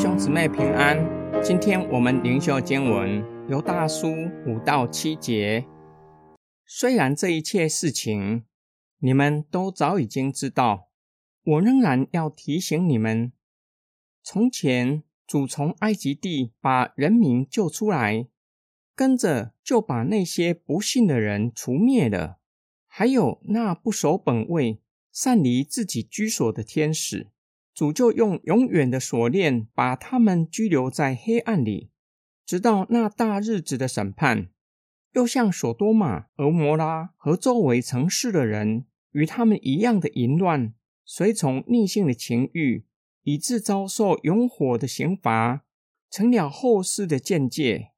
兄姊妹平安，今天我们灵修经文由大书五到七节。虽然这一切事情你们都早已经知道，我仍然要提醒你们：从前主从埃及地把人民救出来，跟着就把那些不信的人除灭了，还有那不守本位、擅离自己居所的天使。主就用永远的锁链把他们拘留在黑暗里，直到那大日子的审判。又像索多玛、俄摩拉和周围城市的人，与他们一样的淫乱，随从逆性的情欲，以致遭受永火的刑罚，成了后世的见解。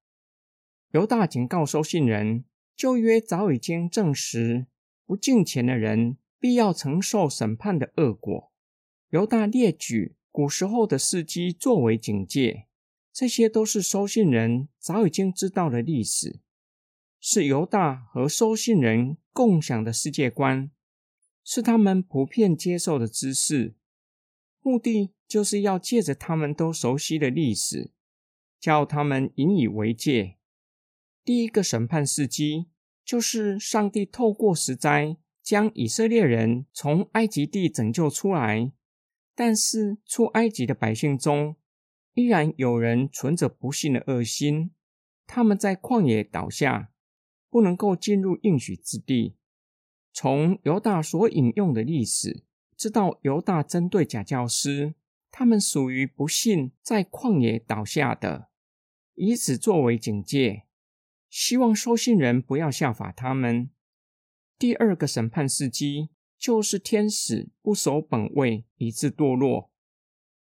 犹大警告收信人：旧约早已经证实，不敬虔的人必要承受审判的恶果。犹大列举古时候的事迹作为警戒，这些都是收信人早已经知道的历史，是犹大和收信人共享的世界观，是他们普遍接受的知识。目的就是要借着他们都熟悉的历史，叫他们引以为戒。第一个审判事迹，就是上帝透过十灾将以色列人从埃及地拯救出来。但是出埃及的百姓中，依然有人存着不幸的恶心。他们在旷野倒下，不能够进入应许之地。从犹大所引用的历史，知道犹大针对假教师，他们属于不幸在旷野倒下的，以此作为警戒，希望收信人不要效法他们。第二个审判时机。就是天使不守本位，以致堕落。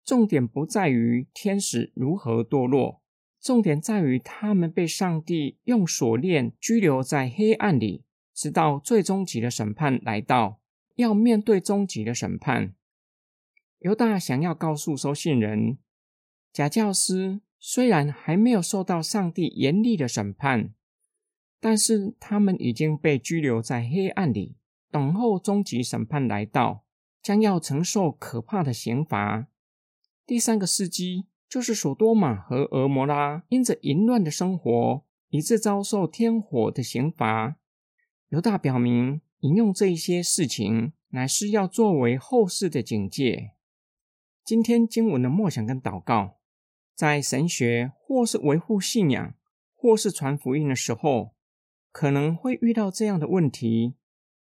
重点不在于天使如何堕落，重点在于他们被上帝用锁链拘留在黑暗里，直到最终极的审判来到，要面对终极的审判。犹大想要告诉收信人，假教师虽然还没有受到上帝严厉的审判，但是他们已经被拘留在黑暗里。等候终极审判来到，将要承受可怕的刑罚。第三个事迹就是索多玛和俄摩拉因着淫乱的生活，以致遭受天火的刑罚。犹大表明引用这一些事情，乃是要作为后世的警戒。今天经文的默想跟祷告，在神学或是维护信仰，或是传福音的时候，可能会遇到这样的问题。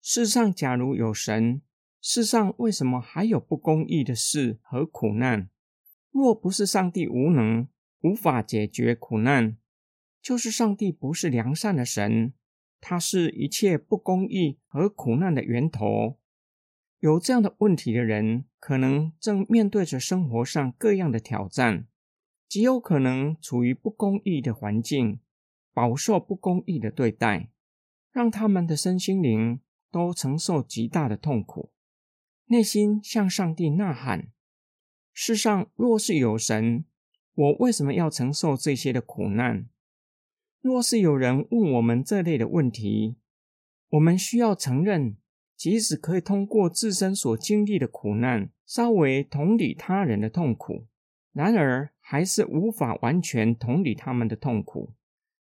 世上假如有神，世上为什么还有不公义的事和苦难？若不是上帝无能，无法解决苦难，就是上帝不是良善的神，他是一切不公义和苦难的源头。有这样的问题的人，可能正面对着生活上各样的挑战，极有可能处于不公义的环境，饱受不公义的对待，让他们的身心灵。都承受极大的痛苦，内心向上帝呐喊：世上若是有神，我为什么要承受这些的苦难？若是有人问我们这类的问题，我们需要承认，即使可以通过自身所经历的苦难，稍微同理他人的痛苦，然而还是无法完全同理他们的痛苦，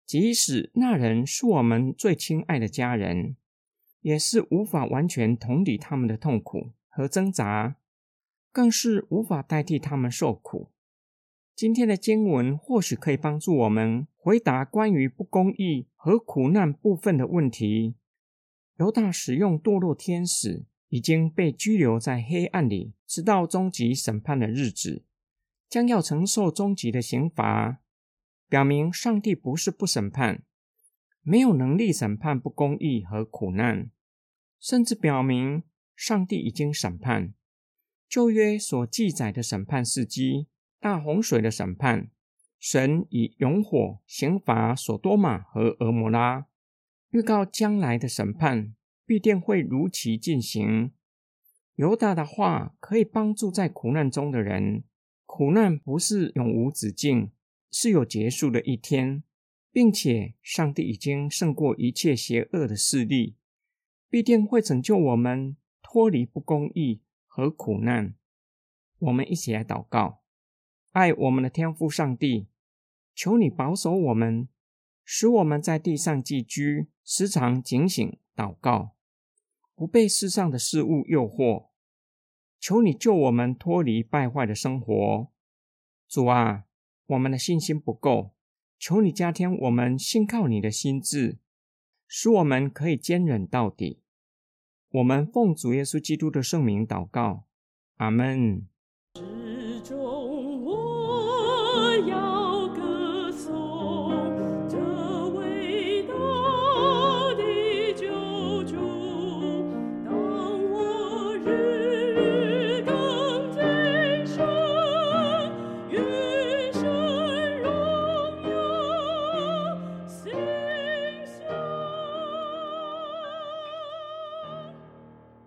即使那人是我们最亲爱的家人。也是无法完全同理他们的痛苦和挣扎，更是无法代替他们受苦。今天的经文或许可以帮助我们回答关于不公义和苦难部分的问题。犹大使用堕落天使已经被拘留在黑暗里，直到终极审判的日子，将要承受终极的刑罚，表明上帝不是不审判。没有能力审判不公义和苦难，甚至表明上帝已经审判旧约所记载的审判事迹，大洪水的审判，神以熔火刑罚所多玛和俄摩拉，预告将来的审判必定会如期进行。犹大的话可以帮助在苦难中的人，苦难不是永无止境，是有结束的一天。并且，上帝已经胜过一切邪恶的势力，必定会拯救我们脱离不公义和苦难。我们一起来祷告：爱我们的天父上帝，求你保守我们，使我们在地上寄居，时常警醒祷告，不被世上的事物诱惑。求你救我们脱离败坏的生活。主啊，我们的信心不够，求你加添我们信靠你的心智，使我们可以坚忍到底。我们奉主耶稣基督的圣名祷告，阿门。